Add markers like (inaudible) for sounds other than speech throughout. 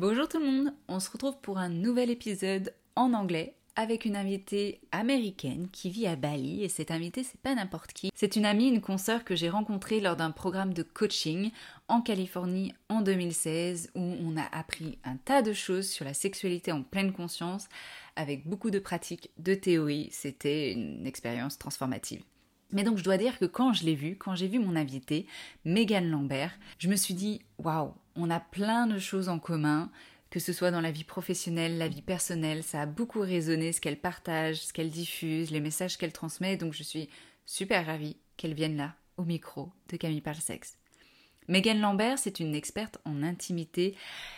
Bonjour tout le monde, on se retrouve pour un nouvel épisode en anglais avec une invitée américaine qui vit à Bali et cette invitée c'est pas n'importe qui. C'est une amie, une consoeur que j'ai rencontrée lors d'un programme de coaching en Californie en 2016 où on a appris un tas de choses sur la sexualité en pleine conscience avec beaucoup de pratiques, de théories. C'était une expérience transformative. Mais donc je dois dire que quand je l'ai vue, quand j'ai vu mon invitée, Megan Lambert, je me suis dit waouh, on a plein de choses en commun, que ce soit dans la vie professionnelle, la vie personnelle, ça a beaucoup résonné ce qu'elle partage, ce qu'elle diffuse, les messages qu'elle transmet, donc je suis super ravie qu'elle vienne là, au micro de Camille Parle. Megan Lambert, c'est une experte en intimité.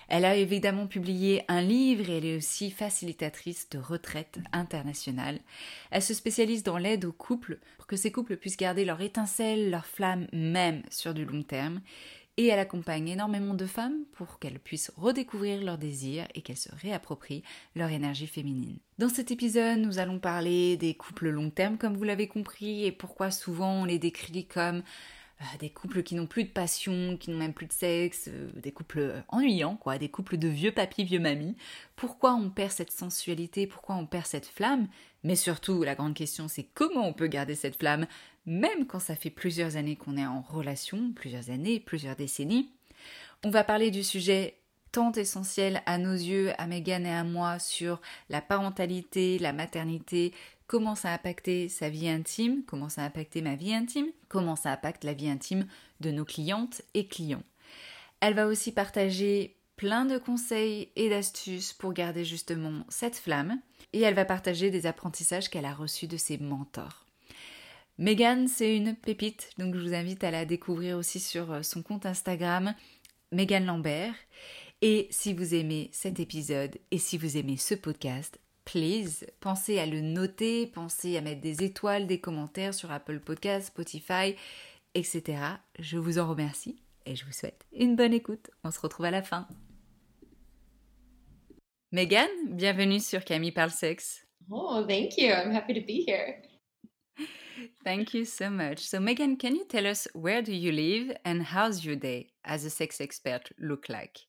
Elle a évidemment publié un livre et elle est aussi facilitatrice de retraite internationale. Elle se spécialise dans l'aide aux couples pour que ces couples puissent garder leur étincelle, leur flamme même sur du long terme. Et elle accompagne énormément de femmes pour qu'elles puissent redécouvrir leurs désirs et qu'elles se réapproprient leur énergie féminine. Dans cet épisode, nous allons parler des couples long terme, comme vous l'avez compris, et pourquoi souvent on les décrit comme des couples qui n'ont plus de passion, qui n'ont même plus de sexe, euh, des couples ennuyants, quoi, des couples de vieux papy, vieux mamie. Pourquoi on perd cette sensualité, pourquoi on perd cette flamme? Mais surtout, la grande question, c'est comment on peut garder cette flamme, même quand ça fait plusieurs années qu'on est en relation, plusieurs années, plusieurs décennies? On va parler du sujet tant essentiel à nos yeux, à Megan et à moi, sur la parentalité, la maternité, comment ça a impacté sa vie intime, comment ça a impacté ma vie intime, comment ça impacte la vie intime de nos clientes et clients. Elle va aussi partager plein de conseils et d'astuces pour garder justement cette flamme et elle va partager des apprentissages qu'elle a reçus de ses mentors. Megan, c'est une pépite, donc je vous invite à la découvrir aussi sur son compte Instagram, Megan Lambert. Et si vous aimez cet épisode et si vous aimez ce podcast, please, pensez à le noter, pensez à mettre des étoiles, des commentaires sur Apple Podcasts, Spotify, etc. Je vous en remercie et je vous souhaite une bonne écoute. On se retrouve à la fin. Megan, bienvenue sur Camille Parle Sexe. Oh, thank you. I'm happy to be here. Thank you so much. So, Megan, can you tell us where do you live and how's your day as a sex expert look like?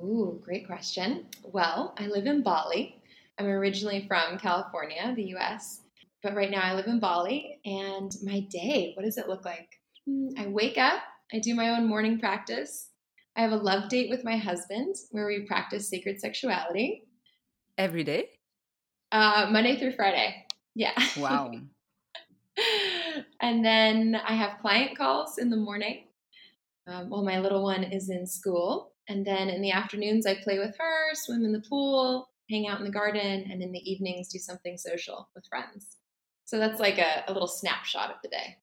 Oh, great question. Well, I live in Bali. I'm originally from California, the US. but right now I live in Bali. And my day, what does it look like? Hmm, I wake up, I do my own morning practice. I have a love date with my husband where we practice sacred sexuality. Every day? Uh, Monday through Friday. Yeah. Wow. (laughs) and then I have client calls in the morning um, while my little one is in school. And then in the afternoons, I play with her, swim in the pool, hang out in the garden, and in the evenings, do something social with friends. So that's like a, a little snapshot of the day.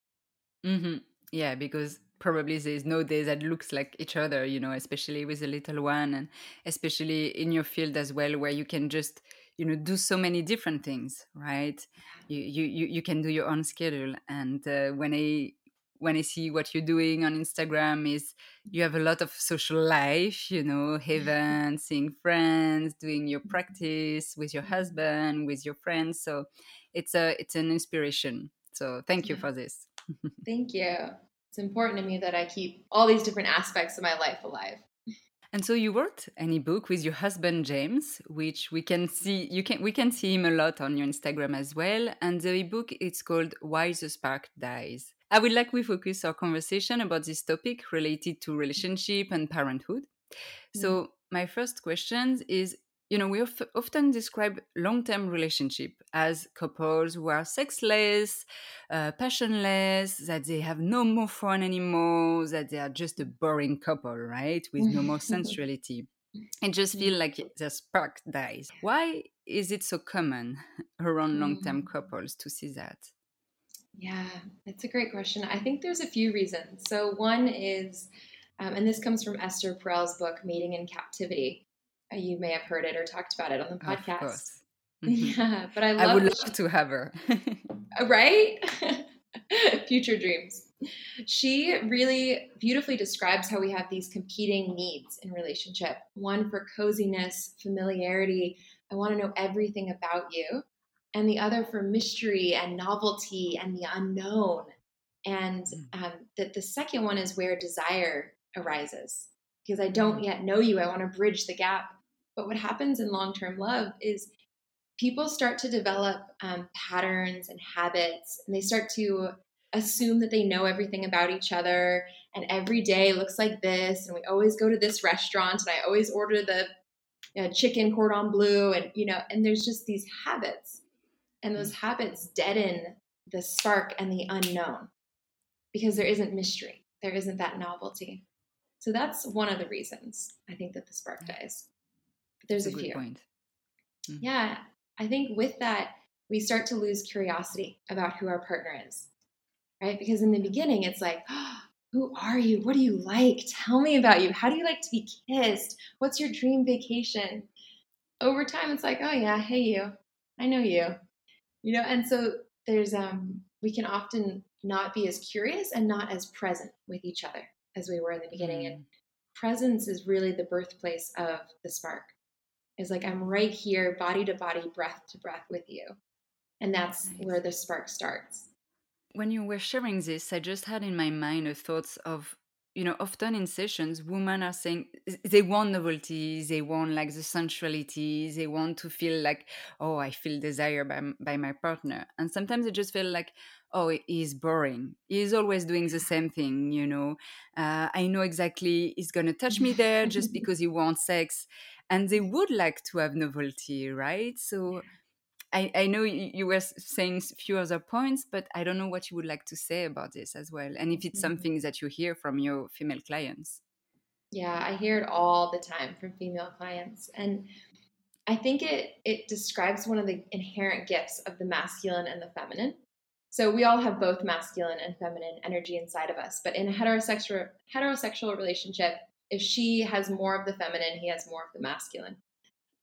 Mm-hmm. Yeah, because probably there's no day that looks like each other, you know, especially with a little one, and especially in your field as well, where you can just you know do so many different things right you you you can do your own schedule and uh, when i when i see what you're doing on instagram is you have a lot of social life you know mm-hmm. heaven seeing friends doing your mm-hmm. practice with your husband with your friends. So it's a it's an inspiration. So thank you for this. (laughs) Thank you. It's important to me that i keep all these different aspects of my life alive. And so you wrote an ebook with your husband James, which we can see you can we can see him a lot on your Instagram as well. And the ebook it's called Why the Spark Dies. I would like we focus our conversation about this topic related to relationship and parenthood. Mm. So my first question is you know, we often describe long term relationship as couples who are sexless, uh, passionless, that they have no more fun anymore, that they are just a boring couple, right? With no more (laughs) sensuality. It just feels like the spark dies. Why is it so common around long term mm. couples to see that? Yeah, that's a great question. I think there's a few reasons. So, one is, um, and this comes from Esther Perel's book, Mating in Captivity you may have heard it or talked about it on the podcast. (laughs) Mm-hmm. Yeah, but I, I would love to have her. (laughs) Uh, right? (laughs) Future dreams. She really beautifully describes how we have these competing needs in relationship. One for coziness, familiarity. I want to know everything about you. And the other for mystery and novelty and the unknown. And mm. um, that the second one is where desire arises because I don't mm. yet know you. I want to bridge the gap but what happens in long term love is people start to develop um, patterns and habits, and they start to assume that they know everything about each other. And every day looks like this, and we always go to this restaurant, and I always order the you know, chicken cordon bleu, and you know, and there's just these habits, and those habits deaden the spark and the unknown because there isn't mystery, there isn't that novelty. So that's one of the reasons I think that the spark dies. There's a, a few. Point. Mm-hmm. Yeah, I think with that, we start to lose curiosity about who our partner is, right? Because in the beginning, it's like, oh, (gasps) who are you? What do you like? Tell me about you. How do you like to be kissed? What's your dream vacation? Over time, it's like, oh yeah, hey you, I know you, you know. And so there's um, we can often not be as curious and not as present with each other as we were in the beginning. And mm. presence is really the birthplace of the spark is like I'm right here, body to body, breath to breath with you. And that's nice. where the spark starts. When you were sharing this, I just had in my mind a thoughts of, you know, often in sessions, women are saying they want novelty, they want like the sensuality, they want to feel like, oh, I feel desire by, by my partner. And sometimes they just feel like, oh he's boring he's always doing the same thing you know uh, i know exactly he's gonna touch me there just (laughs) because he wants sex and they would like to have novelty, right? So I, I know you were saying a few other points, but I don't know what you would like to say about this as well, and if it's mm-hmm. something that you hear from your female clients. Yeah, I hear it all the time from female clients, and I think it it describes one of the inherent gifts of the masculine and the feminine. So we all have both masculine and feminine energy inside of us, but in a heterosexual heterosexual relationship, if she has more of the feminine, he has more of the masculine.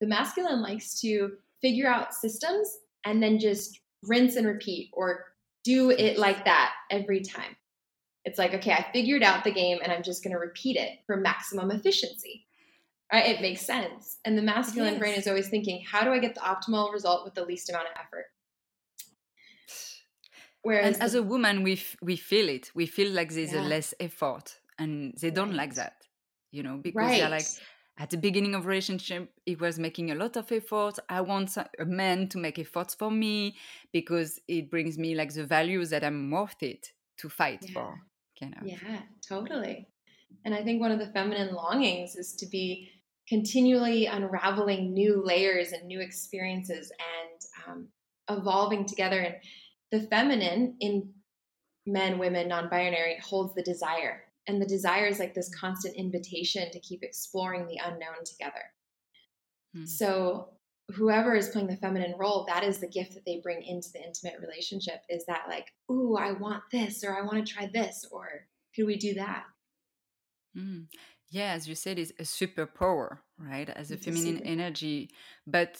The masculine likes to figure out systems and then just rinse and repeat or do it like that every time. It's like, okay, I figured out the game and I'm just going to repeat it for maximum efficiency. Right? It makes sense. And the masculine yes. brain is always thinking, how do I get the optimal result with the least amount of effort? Whereas and as a woman, we f- we feel it. We feel like there's yeah. a less effort, and they don't right. like that you know because right. they're like at the beginning of relationship he was making a lot of effort i want a man to make efforts for me because it brings me like the values that i'm worth it to fight Yeah. for kind of Yeah, totally. And I think one of the feminine longings is to be continually unraveling new layers and new experiences and um, evolving together. And the feminine in men, women, non binary holds the desire. And the desire is like this constant invitation to keep exploring the unknown together. Hmm. So, whoever is playing the feminine role, that is the gift that they bring into the intimate relationship is that, like, ooh, I want this, or I want to try this, or could we do that? Mm. Yeah, as you said, it's a superpower, right? As a It's a feminine super- energy, but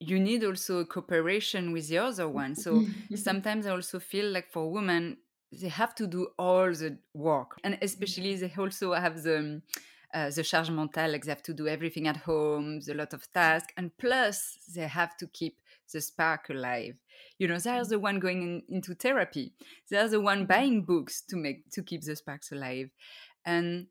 you need also a cooperation with the other one. So (laughs) sometimes I also feel like for women, they have to do all the work, and especially they also have the uh, the charge mentale, like they have to do everything at home, the lot of tasks, and plus they have to keep the spark alive. You know, they're the one going in, into therapy. They're the one buying books to make to keep the sparks alive. And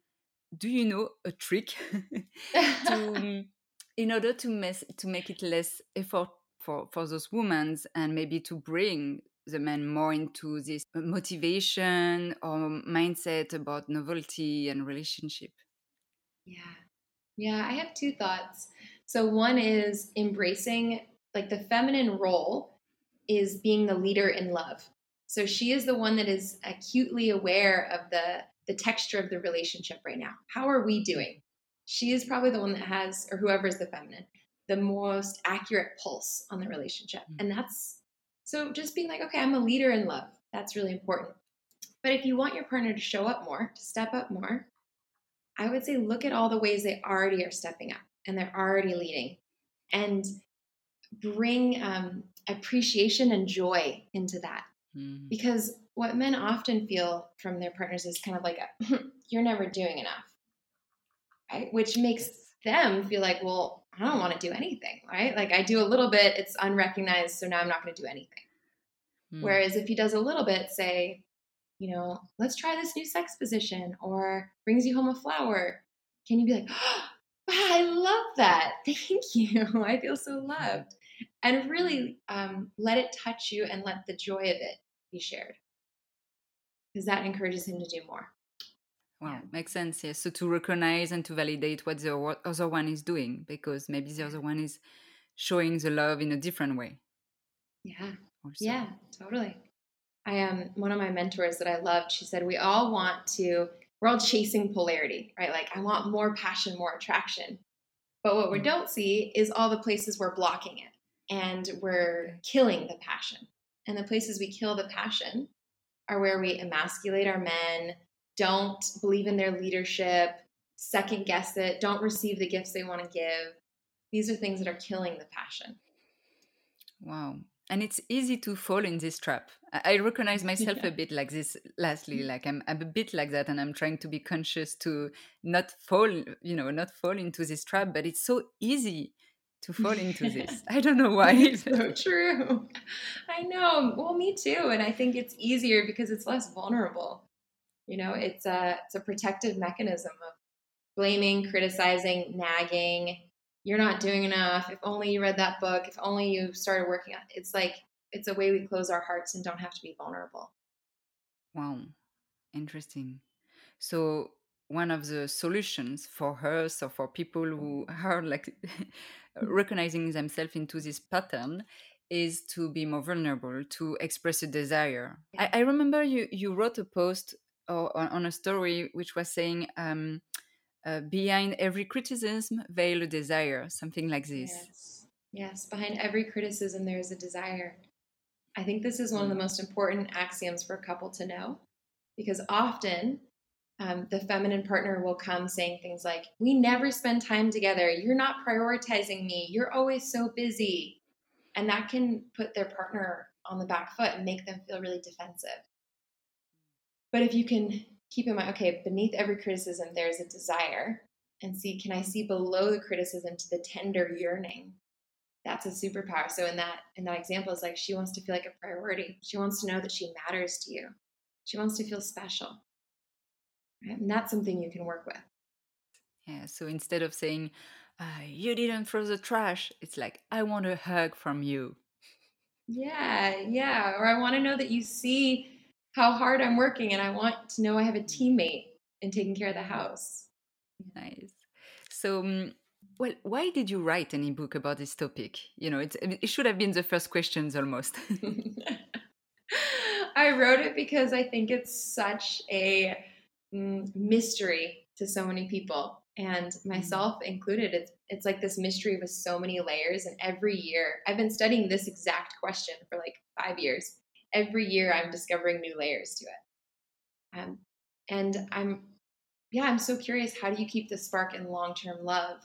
do you know a trick (laughs) to um, (laughs) in order to mess to make it less effort for for those women and maybe to bring the men more into this motivation or mindset about novelty and relationship Yeah. Yeah, I have two thoughts. So one is embracing like the feminine role is being the leader in love. So she is the one that is acutely aware of the the texture of the relationship right now. How are we doing? She is probably the one that has or whoever is the feminine, the most accurate pulse on the relationship. Mm. And that's so just being like, okay, I'm a leader in love. That's really important. But if you want your partner to show up more, to step up more, I would say look at all the ways they already are stepping up and they're already leading and bring um, appreciation and joy into that. Mhm. Because what men often feel from their partners is kind of like, a, (laughs) you're never doing enough, right? Which makes them feel like, well, I don't want to do anything, right? Like I do a little bit, it's unrecognized, so now I'm not going to do anything. Mm. Whereas if he does a little bit, say, you know, let's try this new sex position or brings you home a flower, can you be like, (gasps) oh, I love that. (laughs) Thank you. I feel so loved. And really um, let it touch you and let the joy of it be shared because that encourages him to do more. Wow, makes sense. Yes. So to recognize and to validate what the other one is doing, because maybe the other one is showing the love in a different way. Yeah. Also. Yeah, totally. I am um, one of my mentors that I loved. She said, We all want to, we're all chasing polarity, right? Like, I want more passion, more attraction. But what we Mm. don't see is all the places we're blocking it and we're killing the passion. And the places we kill the passion are where we emasculate our men, don't believe in their leadership, second guess it, don't receive the gifts they want to give. These are things that are killing the passion. Wow. And it's easy to fall in this trap. I recognize myself Yeah. a bit like this lastly. Mm-hmm. Like I'm, I'm a bit like that and I'm trying to be conscious to not fall, you know, not fall into this trap, but it's so easy to fall into (laughs) this. I don't know why. It's (laughs) so true. I know. Well, me too. And I think it's easier because it's less vulnerable. You know, it's a it's a protective mechanism of blaming, criticizing, nagging. You're not doing enough. If only you read that book. If only you started working on. It's like it's a way we close our hearts and don't have to be vulnerable. Wow, interesting. So one of the solutions for her, so for people who mm-hmm. are like (laughs) recognizing themselves into this pattern is to be more vulnerable, to express a desire. I, I remember you you wrote a post or on, a story which was saying um, uh, behind every criticism veil a desire, something like this. Yes. Yes. Behind every criticism, there is a desire. I think this is one of the most important axioms for a couple to know because often um, the feminine partner will come saying things like, We never spend time together. You're not prioritizing me. You're always so busy. And that can put their partner on the back foot and make them feel really defensive. But if you can keep in mind, okay, beneath every criticism, there's a desire, and see, can I see below the criticism to the tender yearning? That's a superpower. So in that in that example, it's like she wants to feel like a priority. She wants to know that she matters to you. She wants to feel special. Right? And that's something you can work with. Yeah. So instead of saying, uh, you didn't throw the trash, it's like, I want a hug from you. Yeah, yeah. Or I want to know that you see how hard I'm working and I want to know I have a teammate in taking care of the house. Nice. So, um, well, why did you write any book about this topic? You know, it, it should have been the first questions almost. (laughs) I wrote it because I think it's such a mm, mystery to so many people and mm-hmm. myself included it's it's like this mystery with so many layers and every year i've been studying this exact question for like five years every year i'm discovering new layers to it um, and i'm yeah i'm so curious how do you keep the spark in long-term love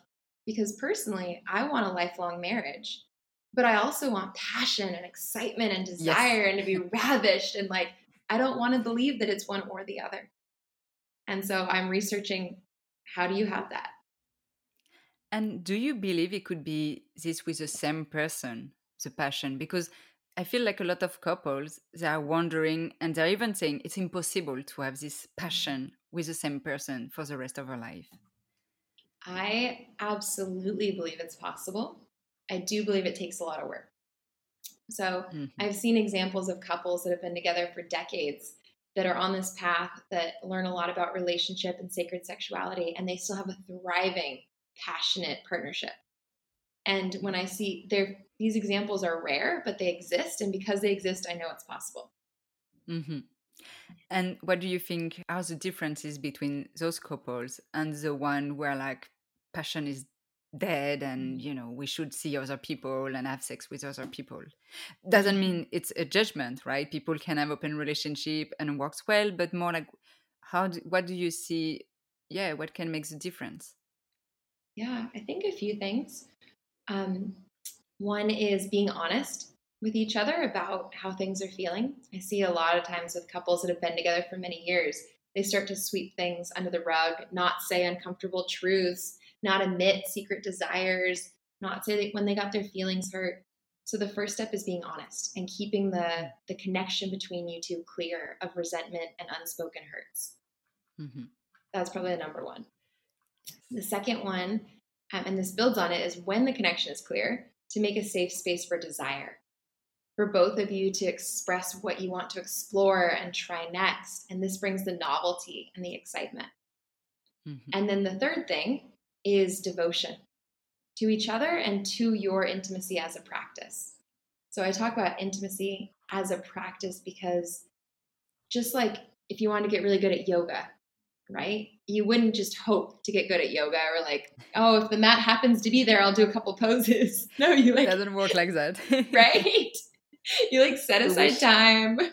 because personally i want a lifelong marriage but i also want passion and excitement and desire yes. and to be ravished and like i don't want to believe that it's one or the other and so i'm researching how do you have that? And do you believe it could be this with the same person, the passion? Because I feel like a lot of couples they are wondering and they're even saying it's impossible to have this passion with the same person for the rest of our life. I absolutely believe it's possible. I do believe it takes a lot of work. So mm-hmm. I've seen examples of couples that have been together for decades that are on this path that learn a lot about relationship and sacred sexuality, and they still have a thriving, passionate partnership. And when I see there, these examples are rare, but they exist, and because they exist, I know it's possible. Mm-hmm. And what do you think are the differences between those couples and the one where like passion is dead and you know we should see other people and have sex with other people doesn't mm-hmm. mean it's a judgment right people can have open relationship and works well but more like how do, what do you see yeah what can make the difference yeah i think a few things um, one is being honest with each other about how things are feeling i see a lot of times with couples that have been together for many years they start to sweep things under the rug not say uncomfortable truths not admit secret desires, not say that when they got their feelings hurt. So the first step is being honest and keeping the the connection between you two clear of resentment and unspoken hurts. Mm-hmm. That's probably the number one. The second one, um, and this builds on it, is when the connection is clear to make a safe space for desire. For both of you to express what you want to explore and try next. And this brings the novelty and the excitement. Mm-hmm. And then the third thing is devotion to each other and to your intimacy as a practice. So I talk about intimacy as a practice because just like if you want to get really good at yoga, right? You wouldn't just hope to get good at yoga or like, oh, if the mat happens to be there, I'll do a couple poses. (laughs) No, you like it doesn't work like that. (laughs) right? You like set aside time. (laughs)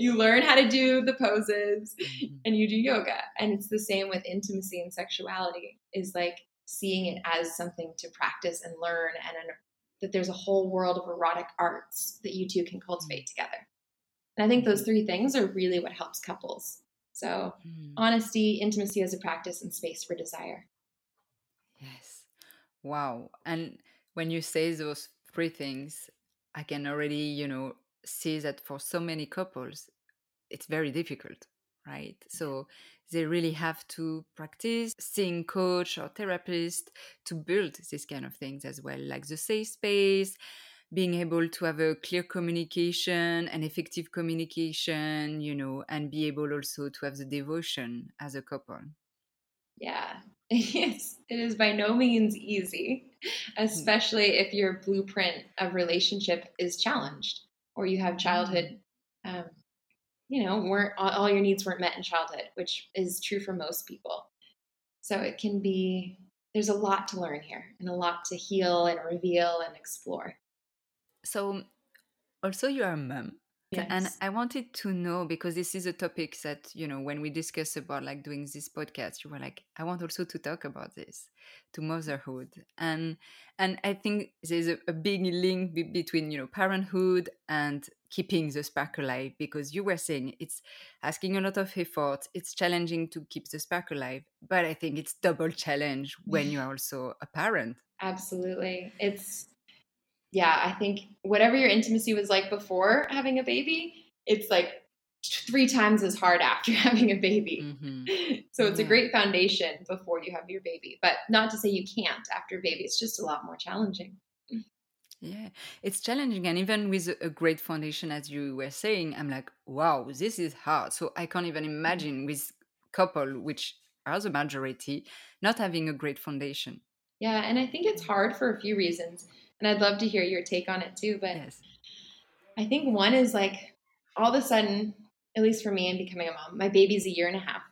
You learn how to do the poses mm-hmm. and you do yoga. And it's the same with intimacy and sexuality is like seeing it as something to practice and learn and an, that there's a whole world of erotic arts that you two can cultivate mm. together. And I think those three things are really what helps couples. So, mm. honesty, intimacy as a practice, and space for desire. Yes. Wow. And when you say those three things, I can already, you know, see that for so many couples, it's very difficult, right? So they really have to practice seeing coach or therapist to build these kind of things as well like the safe space being able to have a clear communication and effective communication you know and be able also to have the devotion as a couple yeah (laughs) yes it is by no means easy hmm. especially if your blueprint of relationship is challenged or you have childhood hmm. um, you know, weren't all your needs weren't met in childhood, which is true for most people. So it can be there's a lot to learn here and a lot to heal and reveal and explore. So also you are a mom. Yes. And I wanted to know because this is a topic that, you know, when we discuss about like doing this podcast, you were like, I want also to talk about this, to motherhood. And and I think there's a, a big link be- between, you know, parenthood and keeping the spark alive because you were saying it's asking a lot of effort, it's challenging to keep the spark alive, but I think it's double challenge when (laughs) you're also a parent. Absolutely. It's yeah, I think whatever your intimacy was like before having a baby, it's like three times as hard after (laughs) having a baby. Mm-hmm. (laughs) So it's yeah. a great foundation before you have your baby. But not to say you can't after baby, it's just a lot more challenging. Yeah, it's challenging. And even with a great foundation, as you were saying, I'm like, wow, this is hard. So I can't even mm-hmm. imagine with couple, which are the majority, not having a great foundation. Yeah, and I think it's hard for a few reasons. And I'd love to hear your take on it too. But yes. I think one is like all of a sudden, at least for me in becoming a mom, my baby's a year and a half.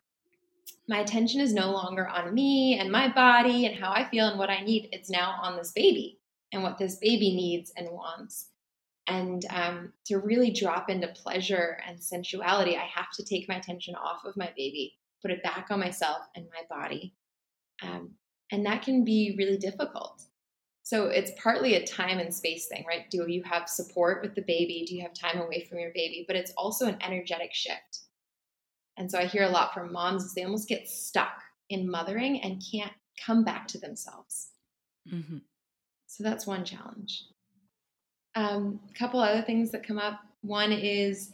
My attention is no longer on me and my body and how I feel and what I need. It's now on this baby and what this baby needs and wants. And um, to really drop into pleasure and sensuality, I have to take my attention off of my baby, put it back on myself and my body. Um, and that can be really difficult. So it's partly a time and space thing, right? Do you have support with the baby? Do you have time away from your baby? But it's also an energetic shift. And so I hear a lot from moms is they almost get stuck in mothering and can't come back to themselves. Mm-hmm. So that's one challenge. Um, a couple other things that come up. One is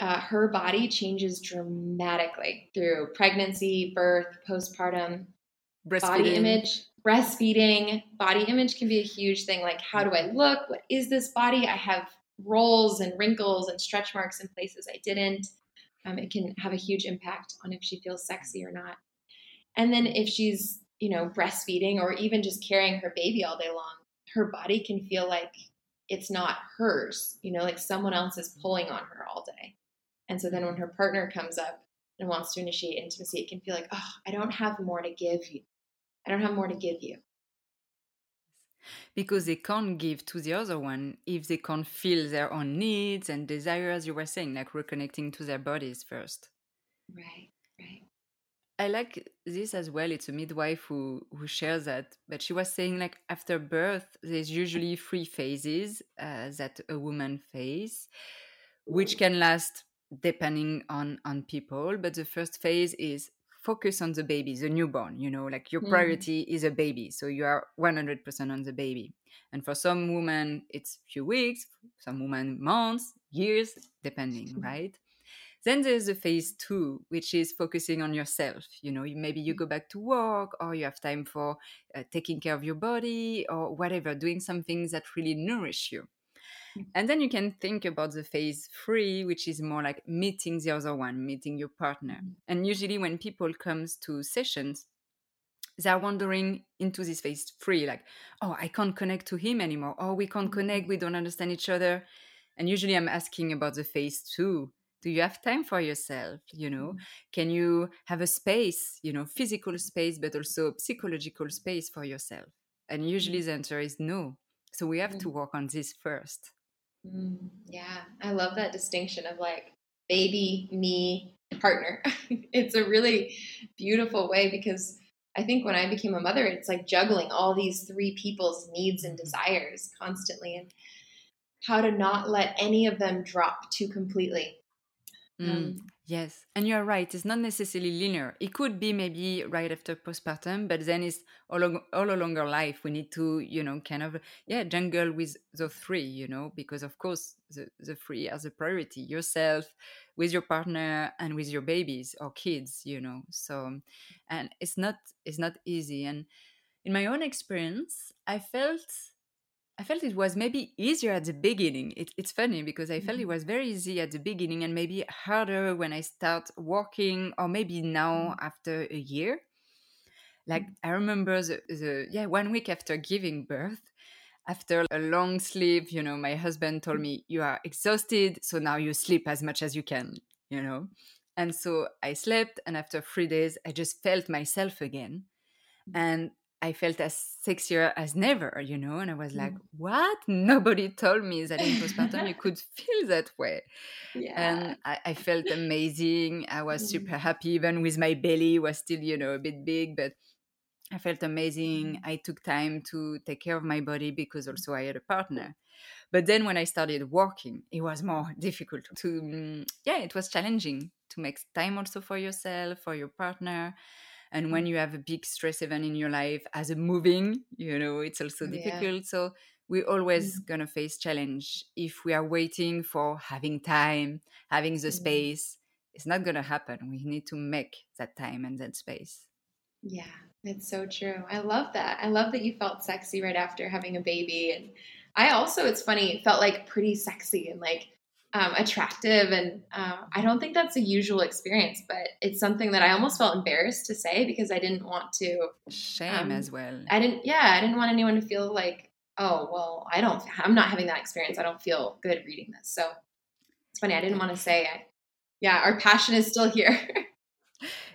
uh, her body changes dramatically through pregnancy, birth, postpartum, body image, breastfeeding. Body image can be a huge thing. Like, how do I look? What is this body? I have rolls and wrinkles and stretch marks in places I didn't. Um, it can have a huge impact on if she feels sexy or not. And then if she's, you know, breastfeeding or even just carrying her baby all day long, her body can feel like it's not hers, you know, like someone else is pulling on her all day. And so then when her partner comes up and wants to initiate intimacy, it can feel like, oh, I don't have more to give you. I don't have more to give you. Because they can't give to the other one if they can't feel their own needs and desires, you were saying, like reconnecting to their bodies first. Right, right. I like this as well. It's a midwife who who shares that, but she was saying like after birth, there's usually three phases uh, that a woman face, which can last depending on on people. But the first phase is focus on the baby, the newborn. You know, like your mm. priority mm. is a baby, so you are one hundred percent on the baby. And for some women, it's few weeks, some women months, years, depending, right? Then there's the phase two, which is focusing on yourself. You know, maybe you mm. go back to work or you have time for uh, taking care of your body or whatever, doing some things that really nourish you. (laughs) And then you can think about the phase three, which is more like meeting the other one, meeting your partner. Mm. And usually when people comes to sessions, they're wandering into this phase three, like, oh, I can't connect to him anymore. Oh, we can't connect. We don't understand each other. And usually I'm asking about the phase two do you have time for yourself you know mm. can you have a space you know physical space but also psychological space for yourself and usually the answer is no so we have to work on this first mm, yeah i love that distinction of like baby me partner. (laughs) It's a really beautiful way because i think when i became a mother it's like juggling all these three people's needs and mm-hmm. desires constantly and how to not let any of them drop too completely. Mm, um, yes, and you're right. It's not necessarily linear. It could be maybe right after postpartum, but then it's all, all along our life. We need to, you know, kind of yeah, jungle with the three, you know, because of course the the three are the priority: yourself, with your partner, and with your babies or kids, you know. So, and it's not it's not easy. And in my own experience, I felt I felt it was maybe easier at the beginning. It, it's funny because I felt it mm-hmm. was very easy at the beginning and maybe harder when I start working or maybe now mm-hmm. after a year. Like mm-hmm. I remember the, the yeah one week after giving birth, after a long sleep, you know, my husband told me you are exhausted, so now you sleep as much as you can, you know. And so I slept, and after three days, I just felt myself again. And I felt as sexier as never, you know, and I was like, mm. "What? (laughs) Nobody told me that in postpartum you could (laughs) feel that way." Yeah. And I, I felt amazing. I was mm. super happy, even with my belly was still, you know, a bit big, but I felt amazing. Mm. I took time to take care of my body because also I had a partner. But then when I started working, it was more (laughs) difficult to, mm, yeah, it was challenging to make time also for yourself, for your partner and when mm-hmm. you have a big stress event in your life as a moving you know it's also difficult yeah. so we're always Mm. gonna face challenge if we are waiting for having time, having the Mhm. space. It's not gonna happen. We need to make that time and that space. Yeah, it's so true. I love that. I love that you felt sexy right after having a baby. And I also, it's funny, felt like pretty sexy and like um, attractive. And uh, I don't think that's a usual experience, but it's something that I almost felt embarrassed to say because I didn't want to, Shame Um, as well. I didn't, yeah, I didn't want anyone to feel like, oh, well, I don't, I'm not having that experience. I don't feel good reading this. So it's funny. I didn't want to say, I, yeah, our passion is still here. (laughs)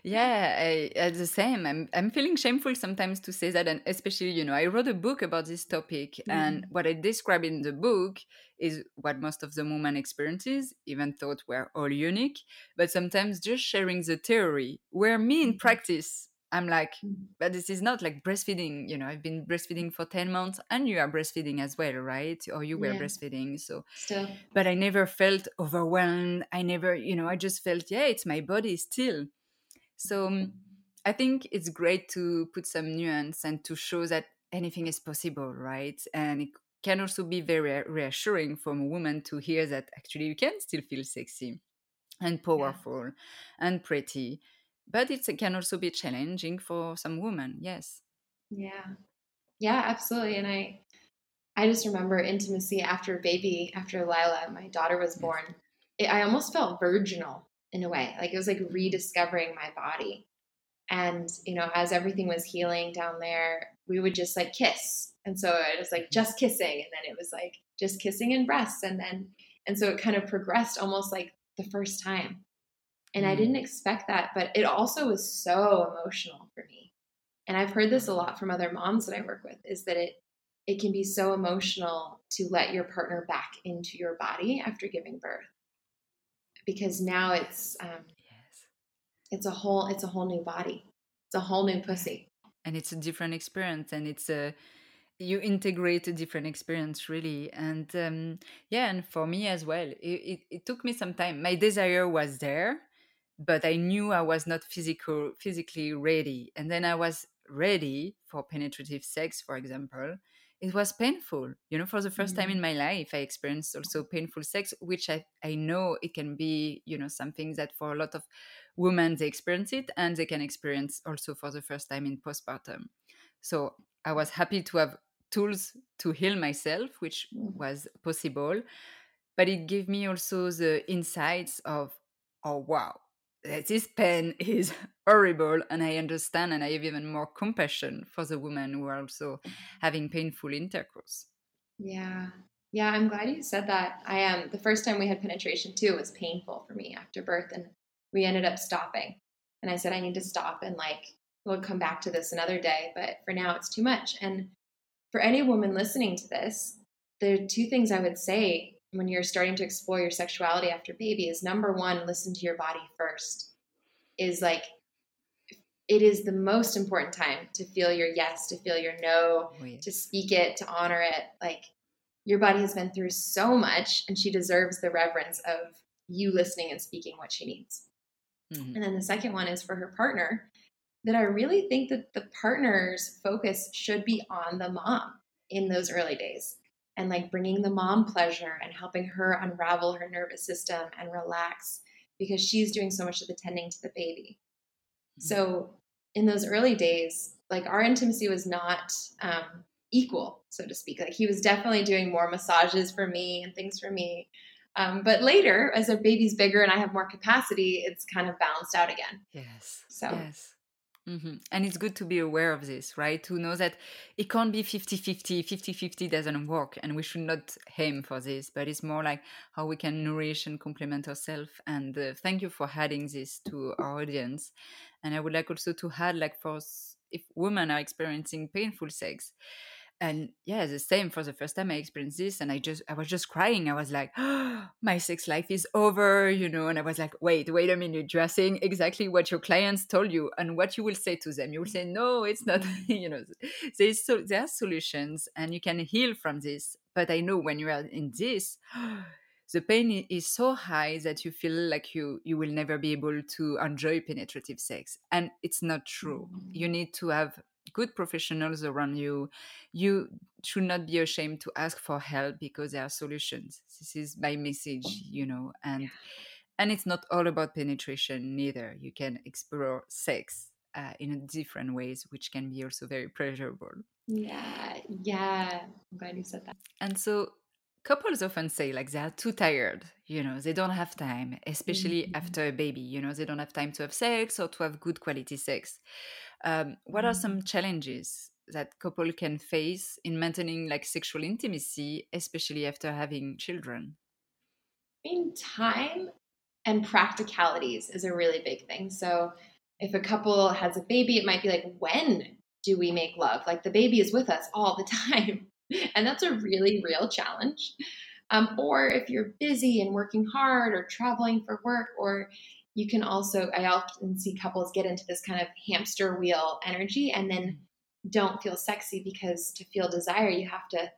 Yeah, I, I the same. I'm I'm feeling shameful sometimes to say that, and especially you know I wrote a book about this topic, and what I describe in the book is what most of the women experiences, even thought we're all unique. But sometimes just sharing the theory, where me in Mhm. practice, I'm like, Mhm. but this is not like breastfeeding. You know, I've been breastfeeding for ten months, and you are breastfeeding as well, right? Or you were Yeah. breastfeeding, so still. but I never felt overwhelmed. I never, you know, I just felt, yeah, it's my body still. So um, I think it's great to put some nuance and to show that anything is possible, right? And it can also be very reassuring for a woman to hear that actually you can still feel sexy and powerful and pretty. But it can also be challenging for some women, yes. Yeah. Yeah, absolutely. And I I just remember intimacy after baby, after Lila, my daughter was born. It, I almost felt virginal in a way. Like it was like rediscovering my body. And, you know, as everything was healing down there, we would just like kiss. And so it was like just kissing. And then it was like just kissing and breasts. And then, and so it kind of progressed almost like the first time. And I Mm. didn't expect that, but it also was so emotional for me. And I've heard this a lot from other moms that I work with is that it it can be so emotional to let your partner back into your body after giving birth because now it's um, Yes. it's a whole it's a whole new body. It's a whole new pussy. And it's a different experience and it's a you integrate a different experience really. And um, yeah and for me as well it, it, it took me some time. My desire was there but i knew i was not physical physically ready. And then i was ready for penetrative sex for example it was painful you know for the 1st time Mhm. in my life i experienced also painful sex which I, I know it can be you know something that for a lot of women they experience it and they can experience also for the first time in postpartum so i was happy to have tools to heal myself which Mhm. was possible but it gave me also the insights of oh wow this pain (laughs) is horrible and i understand and i have even more compassion for the women who are also having painful intercourse. Yeah. Yeah i'm glad you said that. I am um, the first time we had penetration too was painful for me after birth and we ended up stopping. And i said i need to stop and like we'll come back to this another day but for now it's too much. And for any woman listening to this there are two things i would say when you're starting to explore your sexuality after baby is number one listen to your body first is like it is the most important time to feel your yes to feel your no Oh, yes. to speak it to honor it like your body has been through so much and she deserves the reverence of you listening and speaking what she needs Mhm. and then the second one is for her partner that I really think that the partner's focus should be on the mom in those early days and like bringing the mom pleasure and helping her unravel her nervous system and relax because she's doing so much of the tending to the baby. So in those early days, like our intimacy was not um, equal, so to speak. Like he was definitely doing more massages for me and things for me. Um, but later, as our baby's bigger and I have more capacity, it's kind of balanced out again. Yes. So- yes. Hmm And it's good to be aware of this, right? To know that it can't be 50 50, 50 50 doesn't work. And we should not aim for this, but it's more like how we can nourish and complement ourselves. And uh, thank you for adding this to our audience. And I would like also to add, like, for if women are experiencing painful sex, and yeah the same for the first time i experienced this and i just i was just crying. I was like oh, (gasps) my sex life is over you know and i was like wait wait a minute you're saying exactly what your clients told you and what you will say to them. You will say no it's not (laughs) you know there's so there are solutions and you can heal from this but i know when you are in this (gasps) the pain is so high that you feel like you you will never be able to enjoy penetrative sex and it's not true. You mm. need to have good professionals around you you should not be ashamed to ask for help because there are solutions. This is my message, you know, and and it's not all about penetration neither. You can explore sex uh, in different ways, which can be also very pleasurable. Yeah, yeah. I'm glad you said that. And so couples often say like they are too tired you know they don't have time especially mm-hmm. after a baby you know they don't have time to have sex or to have good quality sex um, what are some mm-hmm. challenges that couple can face in maintaining like sexual intimacy especially after having children I mean time and practicalities is a really big thing so if a couple has a baby it might be like when do we make love like the baby is with us all the (laughs) time and that's a really real challenge. Um, or if you're busy and working hard or traveling for work, or you can also, I often see couples get into this kind of hamster wheel energy and then don't feel sexy because to feel desire, you have to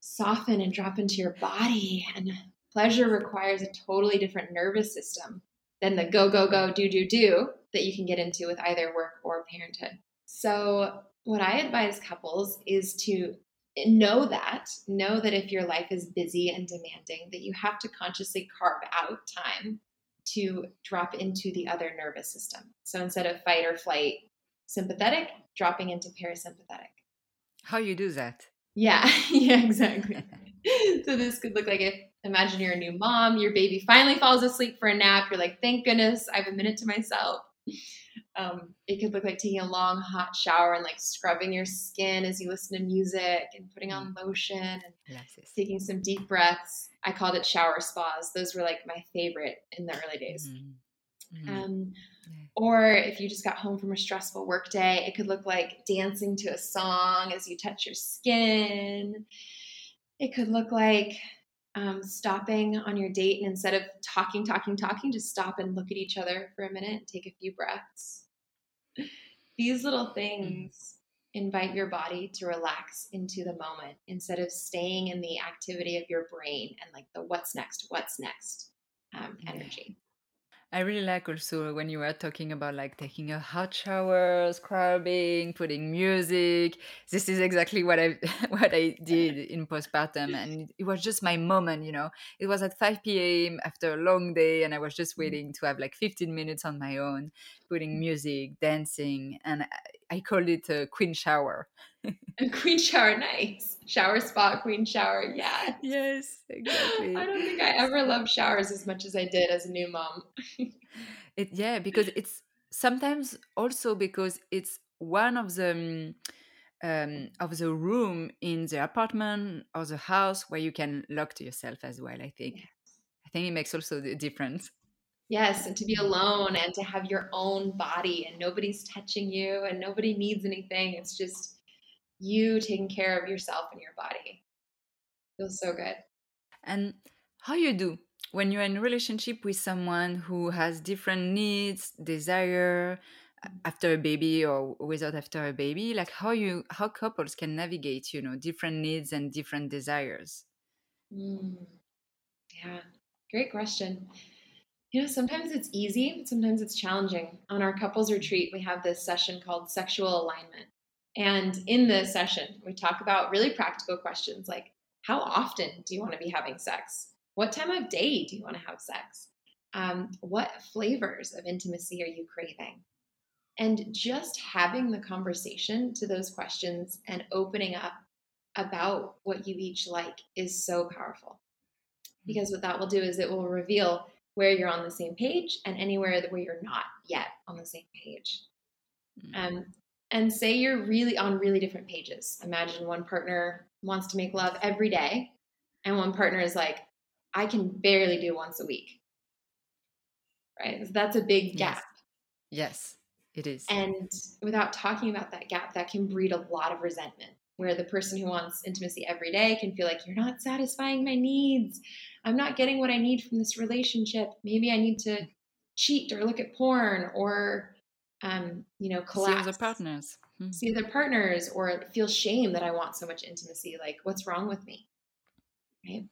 soften and drop into your body. And pleasure requires a totally different nervous system than the go, go, go, do, do, do that you can get into with either work or parenthood. So, what I advise couples is to know that know that if your life is busy and demanding that you have to consciously carve out time to drop into the other nervous system. So instead of fight or flight sympathetic dropping into parasympathetic. How you do that? Yeah (laughs) yeah exactly. (laughs) So this could look like if imagine you're a new mom your baby finally falls asleep for a nap you're like thank goodness i have a minute to myself um, it could look like taking a long hot shower and like scrubbing your skin as you listen to music and putting on mm. lotion and taking some deep breaths. I called it shower spas. Those were like my favorite in the early days. Mm-hmm. Mm-hmm. Um, or if you just got home from a stressful work day, it could look like dancing to a song as you touch your skin. It could look like um, stopping on your date and instead of talking, talking, talking, just stop and look at each other for a minute and take a few breaths. These little things invite your body to relax into the moment instead of staying in the activity of your brain and like the what's next, what's next um, energy. I really like also when you were talking about like taking a hot shower, scrubbing, putting music. This is exactly what I (laughs) what I did in postpartum, and it was just my moment. You know, it was at 5 p.m. after a long day, and I was just mm. waiting to have like 15 minutes on my own, putting music, dancing, and I, I called it a queen shower. (laughs) a queen shower, nice shower spot, queen shower. Yeah. Yes, exactly. I don't think I ever loved showers as much as I did as a new mom. (laughs) it yeah, because it's sometimes also because it's one of the um, of the room in the apartment or the house where you can lock to yourself as well. I think. I think it makes also the difference. Yes, and to be alone and to have your own body and nobody's touching you and nobody needs anything. It's just you taking care of yourself and your body. Feels so good. And how you do when you're in a relationship with someone who has different needs, desire after a baby or without after a baby, like how you how couples can navigate, you know, different needs and different desires. Mm. Yeah, great question. You know, sometimes it's easy, sometimes it's challenging. On our couples retreat, we have this session called sexual alignment. And in the session, we talk about really practical questions like how often do you want to be having sex? What time of day do you want to have sex? Um, what flavors of intimacy are you craving? And just having the conversation to those questions and opening up about what you each like is so powerful. Because what that will do is it will reveal where you're on the same page and anywhere where you're not yet on the same page. Mm. Um, and say you're really on really different pages. Imagine one partner wants to make love every day, and one partner is like, I can barely do once a week. Right? So that's a big gap. Yes. yes, it is. And without talking about that gap, that can breed a lot of resentment. Where the person who wants intimacy every day can feel like, you're not satisfying my needs. I'm not getting what I need from this relationship. Maybe I need to cheat or look at porn or um, you know, collapse. See other partners. Hmm. See other partners or feel shame that I want so much intimacy. Like, what's wrong with me? Right.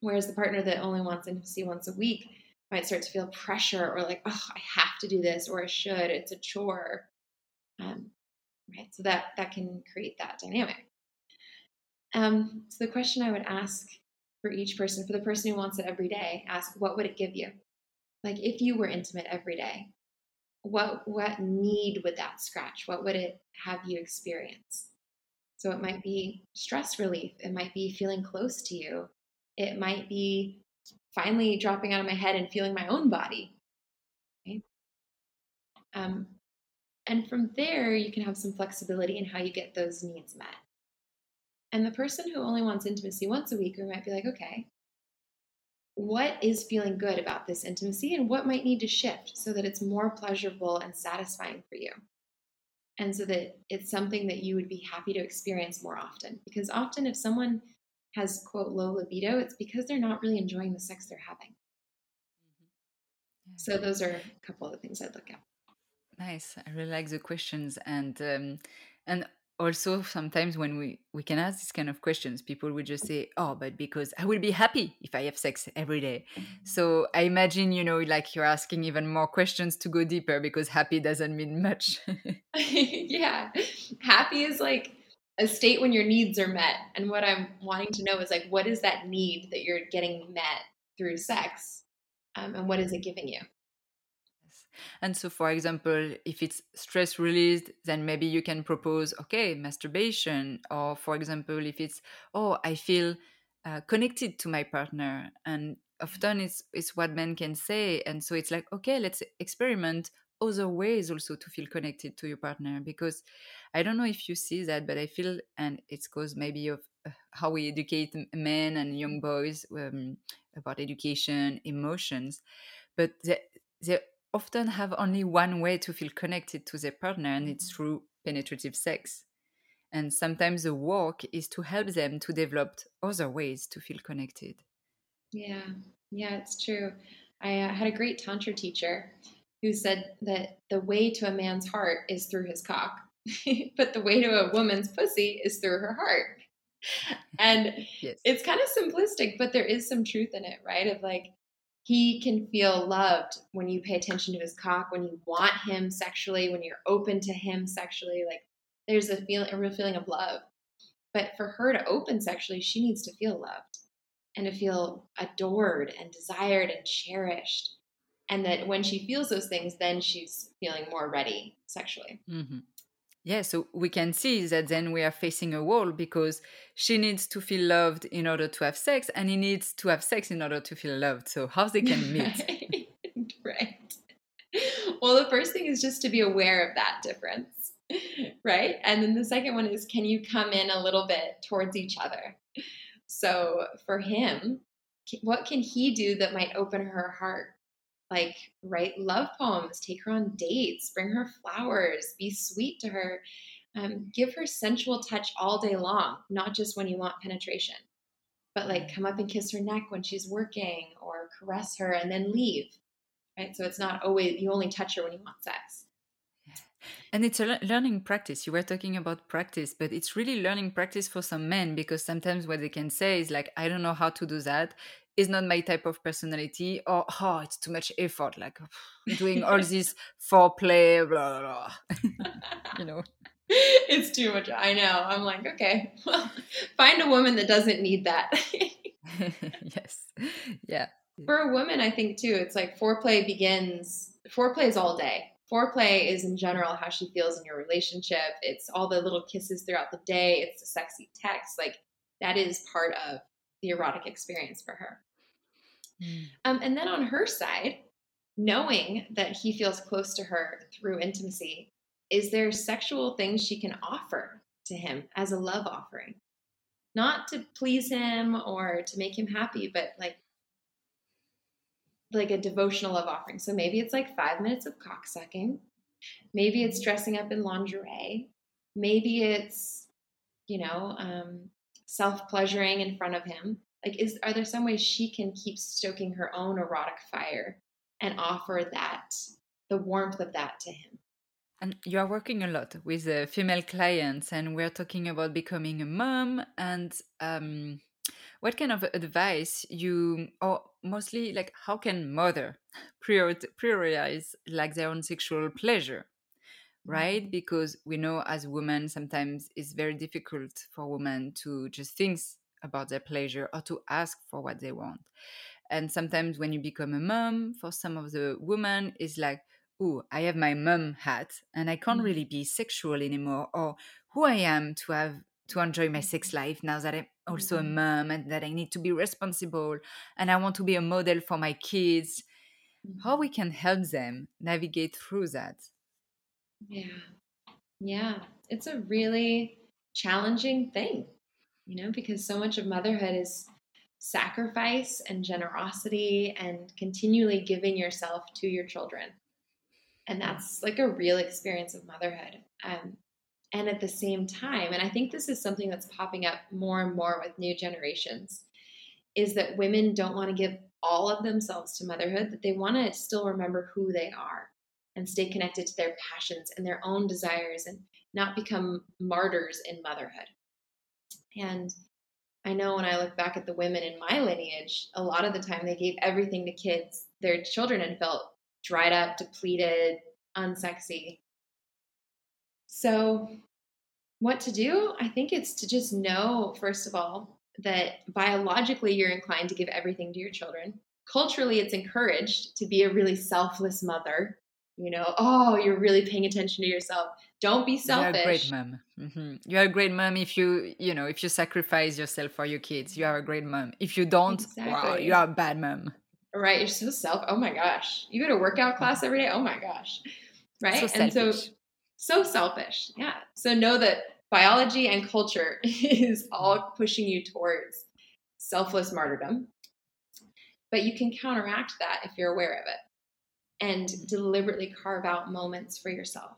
Whereas the partner that only wants intimacy once a week might start to feel pressure or like, oh, I have to do this or I should. It's a chore. Um, right. So that that can create that dynamic. Um, so the question I would ask for each person, for the person who wants it every day, ask what would it give you? Like if you were intimate every day, what what need would that scratch? What would it have you experience? So it might be stress relief, it might be feeling close to you, it might be finally dropping out of my head and feeling my own body. Okay? Um, and from there, you can have some flexibility in how you get those needs met. And the person who only wants intimacy once a week, we might be like, okay, what is feeling good about this intimacy and what might need to shift so that it's more pleasurable and satisfying for you? And so that it's something that you would be happy to experience more often. Because often, if someone has, quote, low libido, it's because they're not really enjoying the sex they're having. Mm-hmm. So, those are a couple of the things I'd look at. Nice. I really like the questions. And, um, and also sometimes when we we can ask these kind of questions people will just say oh but because i will be happy if i have sex every day. So i imagine you know like you're asking even more questions to go deeper because happy doesn't mean (laughs) much. (laughs) Yeah. Happy is like a state when your needs are met. And what i'm wanting to know is like what is that need that you're getting met through sex? Um, and what is it giving you and so, for example, if it's stress released, then maybe you can propose, okay, masturbation. Or, for example, if it's, oh, I feel uh, connected to my partner. And often it's, it's what men can say. And so it's like, okay, let's experiment other ways also to feel connected to your partner. Because I don't know if you see that, but I feel, and it's cause maybe of uh, how we educate men and young boys um, about education, emotions. But the, the often have only one way to feel connected to their partner, and it's mm-hmm. through penetrative sex. And sometimes the work is to help them to develop other ways to feel connected. Yeah, yeah, it's true. I uh, had a great Tantra teacher who said that the way to a man's heart is through his cock, (laughs) but the way to a woman's pussy is through her heart. (laughs) And yes. it's kind of simplistic, but there is some truth in it, right? Of like, he can feel loved when you pay attention to his cock, when you want him sexually, when you're open to him sexually. Like there's a feeling, a real feeling of love. But for her to open sexually, she needs to feel loved and to feel adored and desired and cherished. And that when she feels those things, then she's feeling more ready sexually. Mm-hmm. Yeah, so we can see that then we are facing a wall because she needs to feel loved in order to have sex, and he needs to have sex in order to feel loved. So how they can (laughs) meet? right. Well, the first thing is just to be aware of that difference, right? And then the second one is can you come in a little bit towards each other? So for him, what can he do that might open her heart like write love poems, take her on dates, bring her flowers, be sweet to her, um, give her sensual touch all day long, not just when you want penetration, but like come up and kiss her neck when she's working or caress her and then leave. Right. So it's not always, you only touch her when you want sex. And it's a learning practice. You were talking about practice, but it's really learning practice for some men because sometimes what they can say is like, I don't know how to do that is not my type of personality or oh it's too much effort like doing all (laughs) this foreplay blah blah, blah. (laughs) you know? It's too much i know i'm like okay well find a woman that doesn't need that. (laughs) Yes yeah for a woman i think too it's like foreplay begins foreplay is all day. Foreplay is in general how she feels in your relationship it's all the little kisses throughout the day it's the sexy text like that is part of the erotic experience for her Mm. Um, and then on her side, knowing that he feels close to her through intimacy, is there sexual things she can offer to him as a love offering? Not to please him or to make him happy, but like like a devotional love offering. So maybe it's like five minutes of cock sucking. Maybe it's dressing up in lingerie. Maybe it's, you know, um, self pleasuring in front of him like is are there some ways she can keep stoking her own erotic fire and offer that the warmth of that to him and you are working a lot with uh, female clients and we're talking about becoming a mom and um, what kind of advice you or mostly like how can mother (laughs) prioritize like their own sexual pleasure right? Because we know as women, sometimes it's very difficult for women to just think about their pleasure or to ask for what they want. And sometimes when you become a mom, for some of the women, it's like, oh, I have my mom hat and I can't mm. really be sexual anymore, or who I am to have to enjoy my sex mm-hmm. life now that I'm also a mm-hmm. mom and that I need to be responsible and I want to be a model for my kids. How mm-hmm. we can help them navigate through that. Yeah. Yeah. It's a really challenging thing, you know, because so much of motherhood is sacrifice and generosity and continually giving yourself to your children. And that's like a real experience of motherhood. Um, and at the same time, and I think this is something that's popping up more and more with new generations, is that women don't want to give all of themselves to motherhood, that they want to still remember who they are and stay connected to their passions and their own desires and not become martyrs in motherhood. And I know when I look back at the women in my lineage, a lot of the time they gave everything to kids, their children, and felt dried up, depleted, unsexy. So, what to do? I think it's to just know, first of all, that biologically you're inclined to give everything to your children. Culturally, it's encouraged to be a really selfless mother. You know, oh, you're really paying attention to yourself. Don't be selfish. You're a great mom. Mm-hmm. You're a great mom if you, you know, if you sacrifice yourself for your kids. You are a great mom. If you don't, exactly. wow, you are a bad mom. Right. You're so self. Oh my gosh. You go to workout mm-hmm. class every day. Oh my gosh. Right. So and so so selfish. Yeah. So know that biology and culture (laughs) is all mm-hmm. pushing you towards selfless martyrdom. But you can counteract that if you're aware of it and mm-hmm. deliberately carve out moments for yourself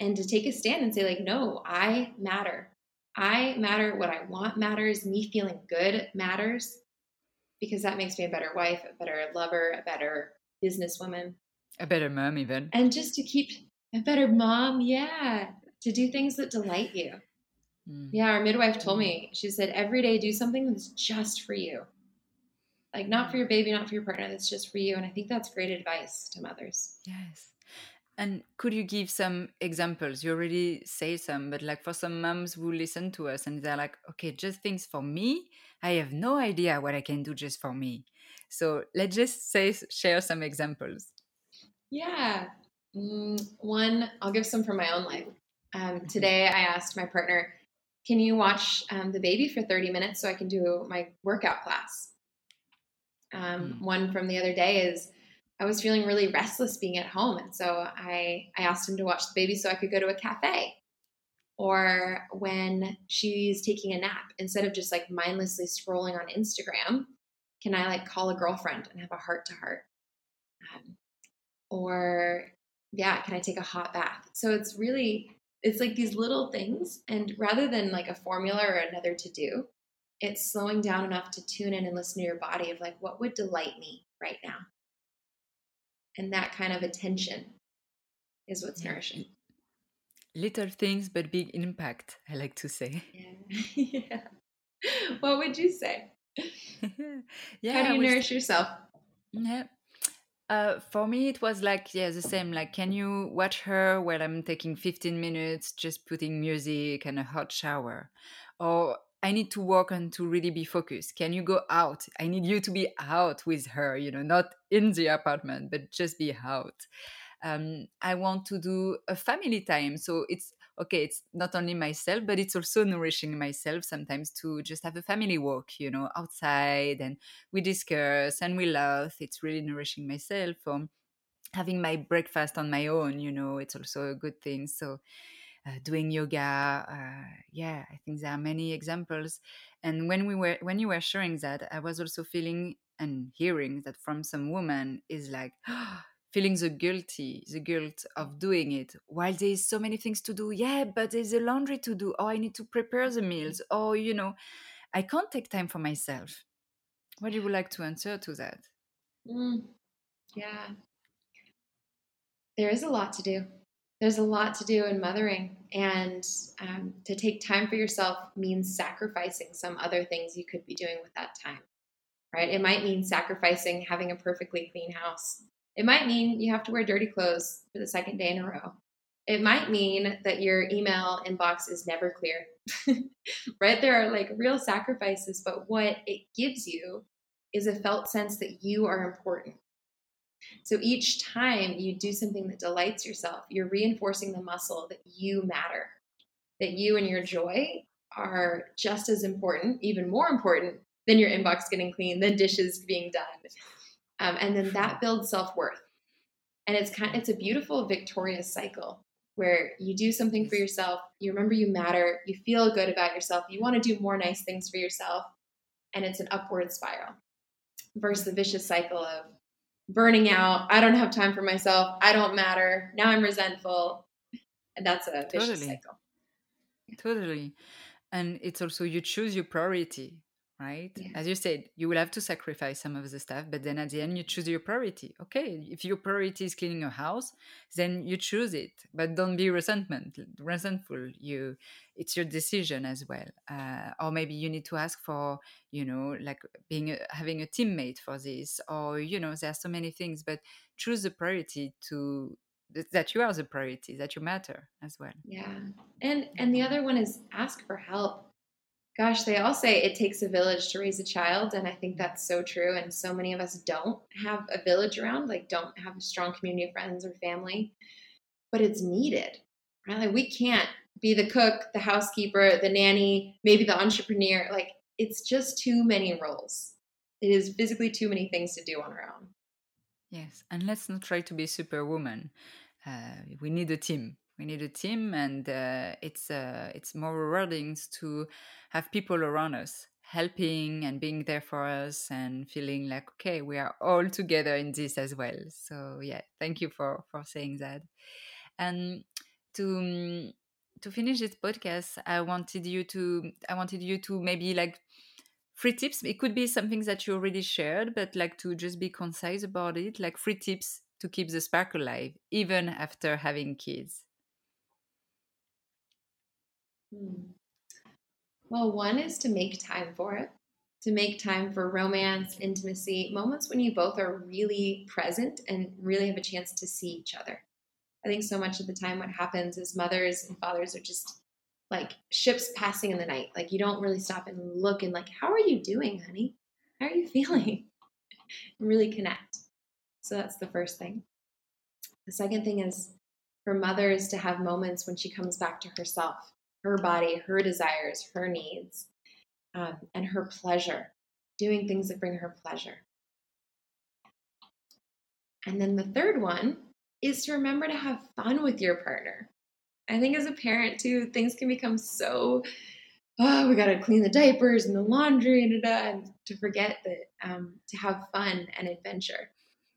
and to take a stand and say, like, no, I matter. I matter. What I want matters. Me feeling good matters because that makes me a better wife, a better lover, a better businesswoman, a better mom, even. And just to keep a better mom, yeah, to do things that delight you. Mm. Yeah, our midwife told me, she said, every day do something that's just for you. Like, not for your baby, not for your partner, that's just for you. And I think that's great advice to mothers. Yes. And could you give some examples? You already say some, but like for some moms who listen to us and they're like, okay, just things for me. I have no idea what I can do just for me. So let's just say, share some examples. Yeah. Mm, one, I'll give some from my own life. Um, mm-hmm. today, I asked my partner, "Can you watch um, the baby for 30 minutes so I can do my workout class?" Um, mm. One from the other day is I was feeling really restless being at home, and so I I asked him to watch the baby so I could go to a cafe. Or when she's taking a nap, instead of just like mindlessly scrolling on Instagram, can I like call a girlfriend and have a heart to heart? Um, or yeah, can I take a hot bath? So it's really, it's like these little things. And rather than like a formula or another to do, it's slowing down enough to tune in and listen to your body of like, what would delight me right now? And that kind of attention is what's yeah. nourishing. Little things, but big impact, I like to say. Yeah. (laughs) yeah. What would you say? (laughs) yeah. How do you nourish yourself? Yeah. Uh, for me, it was like yeah, the same. Like, can you watch her while I'm taking 15 minutes, just putting music and a hot shower, or I need to work and to really be focused. Can you go out? I need you to be out with her, you know, not in the apartment, but just be out. Um, I want to do a family time, so it's okay, it's not only myself, but it's also nourishing myself sometimes to just have a family walk, you know, outside and we discuss and we laugh. It's really nourishing myself. Or having my breakfast on my own, you know, it's also a good thing. So, doing yoga, uh, yeah, I think there are many examples. And when we were when you were sharing that, I was also feeling and hearing that from some woman is like. Oh, (gasps) feeling the guilty the guilt of doing it while there's so many things to do. Yeah but there's a laundry to do. Oh i need to prepare the meals. Oh you know i can't take time for myself. What do you would like to answer to that? Mm, yeah. There is a lot to do there's a lot to do in mothering and um, to take time for yourself means sacrificing some other things you could be doing with that time right it might mean sacrificing having a perfectly clean house it might mean you have to wear dirty clothes for the second day in a row. It might mean that your email inbox is never clear, (laughs) right? There are like real sacrifices, but what it gives you is a felt sense that you are important. So each time you do something that delights yourself, you're reinforcing the muscle that you matter, that you and your joy are just as important, even more important than your inbox getting clean, than dishes being done. Um, and then that builds self worth. And it's kind it's a beautiful victorious cycle where you do something for yourself, you remember you matter, you feel good about yourself, you want to do more nice things for yourself, and it's an upward spiral versus the vicious cycle of burning out, I don't have time for myself, I don't matter, now I'm resentful. And that's a vicious totally. cycle. Totally. And it's also you choose your priority right? Yeah. As you said, you will have to sacrifice some of the stuff, but then at the end, you choose your priority. Okay, if your priority is cleaning your house, then you choose it, but don't be resentment resentful. You, it's your decision as well. Uh, or maybe you need to ask for, you know, like being a, having a teammate for this, or you know, there are so many things, but choose the priority to that you are the priority that you matter as well yeah and and the other one is ask for help gosh, they all say it takes a village to raise a child. And I think that's so true. And so many of us don't have a village around, like, don't have a strong community of friends or family, but it's needed, right? Like, we can't be the cook, the housekeeper, the nanny, maybe the entrepreneur. Like, it's just too many roles. It is physically too many things to do on our own. Yes. And let's not try to be superwoman. Uh, we need a team we need a team and uh, it's uh, it's more rewarding to have people around us helping and being there for us and feeling like okay we are all together in this as well. So yeah thank you for for saying that. And to um, to finish this podcast i wanted you to i wanted you to maybe like free tips. It could be something that you already shared but like to just be concise about it like free tips to keep the spark alive even after having kids Hmm. Well, one is to make time for it, to make time for romance, intimacy, moments when you both are really present and really have a chance to see each other. I think so much of the time what happens is mothers and fathers are just like ships passing in the night. Like you don't really stop and look and like, how are you doing, honey? How are you (laughs) feeling? and really connect. So that's the first thing. The second thing is for mothers to have moments when she comes back to herself her body, her desires, her needs, um, and her pleasure, doing things that bring her pleasure. And then the third one is to remember to have fun with your partner. I think as a parent, too, things can become so, oh, we got to clean the diapers and the laundry and, and to forget that um, to have fun and adventure.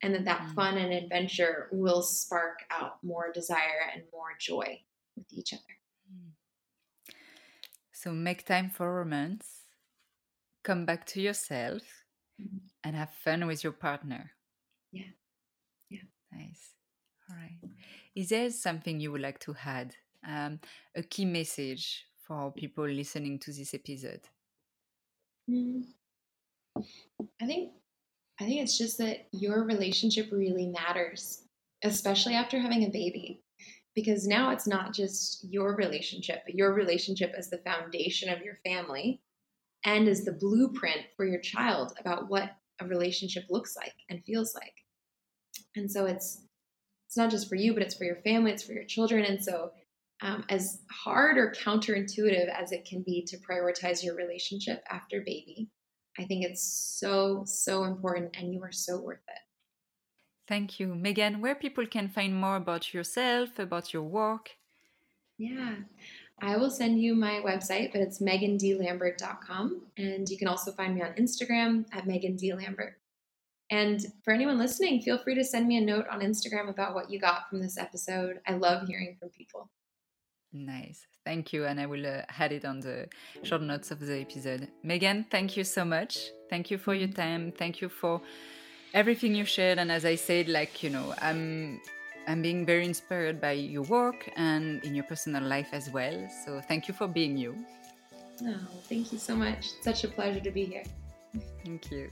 And that that mm. fun and adventure will spark out more desire and more joy with each other. So make time for romance, come back to yourself, mm-hmm. and have fun with your partner. Yeah. Yeah. Nice. All right. Is there something you would like to add? Um, a key message for people listening to this episode? Mm. I think I think it's just that your relationship really matters, especially after having a baby because now it's not just your relationship, but your relationship as the foundation of your family and as the blueprint for your child about what a relationship looks like and feels like. And so it's it's not just for you, but it's for your family, it's for your children. And so um, as hard or counterintuitive as it can be to prioritize your relationship after baby, I think it's so, so important and you are so worth it. Thank you. Megan, where people can find more about yourself, about your work? Yeah, I will send you my website, but it's megandlambert.com. And you can also find me on Instagram at megandlambert. And for anyone listening, feel free to send me a note on Instagram about what you got from this episode. I love hearing from people. Nice. Thank you. And I will uh, add it on the short notes of the episode. Megan, thank you so much. Thank you for your mm-hmm. time. Thank you for everything you shared and as i said like you know i'm i'm being very inspired by your work and in your personal life as well. So thank you for being you. Oh thank you so much. Such a pleasure to be here. Thank you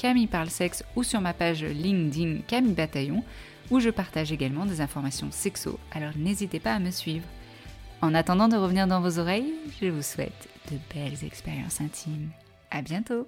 Camille parle sexe ou sur ma page LinkedIn Camille Bataillon où je partage également des informations sexo, alors n'hésitez pas à me suivre. En attendant de revenir dans vos oreilles, je vous souhaite de belles expériences intimes. À bientôt!